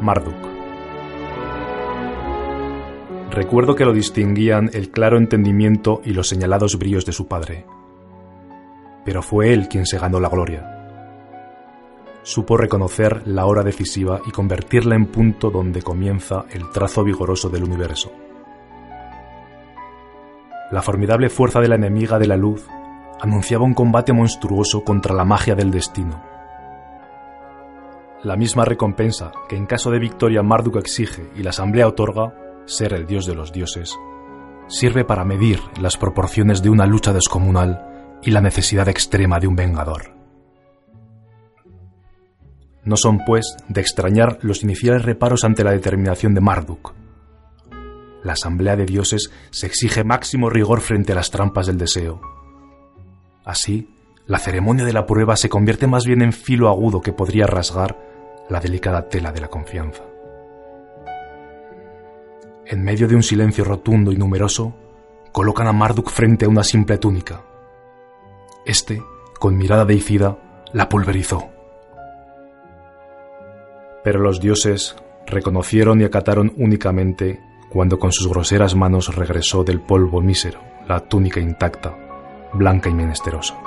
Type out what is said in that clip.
Marduk. Recuerdo que lo distinguían el claro entendimiento y los señalados brillos de su padre. Pero fue él quien se ganó la gloria. Supo reconocer la hora decisiva y convertirla en punto donde comienza el trazo vigoroso del universo. La formidable fuerza de la enemiga de la luz anunciaba un combate monstruoso contra la magia del destino la misma recompensa que en caso de victoria Marduk exige y la Asamblea otorga, ser el dios de los dioses, sirve para medir las proporciones de una lucha descomunal y la necesidad extrema de un vengador. No son, pues, de extrañar los iniciales reparos ante la determinación de Marduk. La Asamblea de Dioses se exige máximo rigor frente a las trampas del deseo. Así, la ceremonia de la prueba se convierte más bien en filo agudo que podría rasgar la delicada tela de la confianza. En medio de un silencio rotundo y numeroso, colocan a Marduk frente a una simple túnica. Este, con mirada deicida, la pulverizó. Pero los dioses reconocieron y acataron únicamente cuando con sus groseras manos regresó del polvo mísero la túnica intacta, blanca y menesterosa.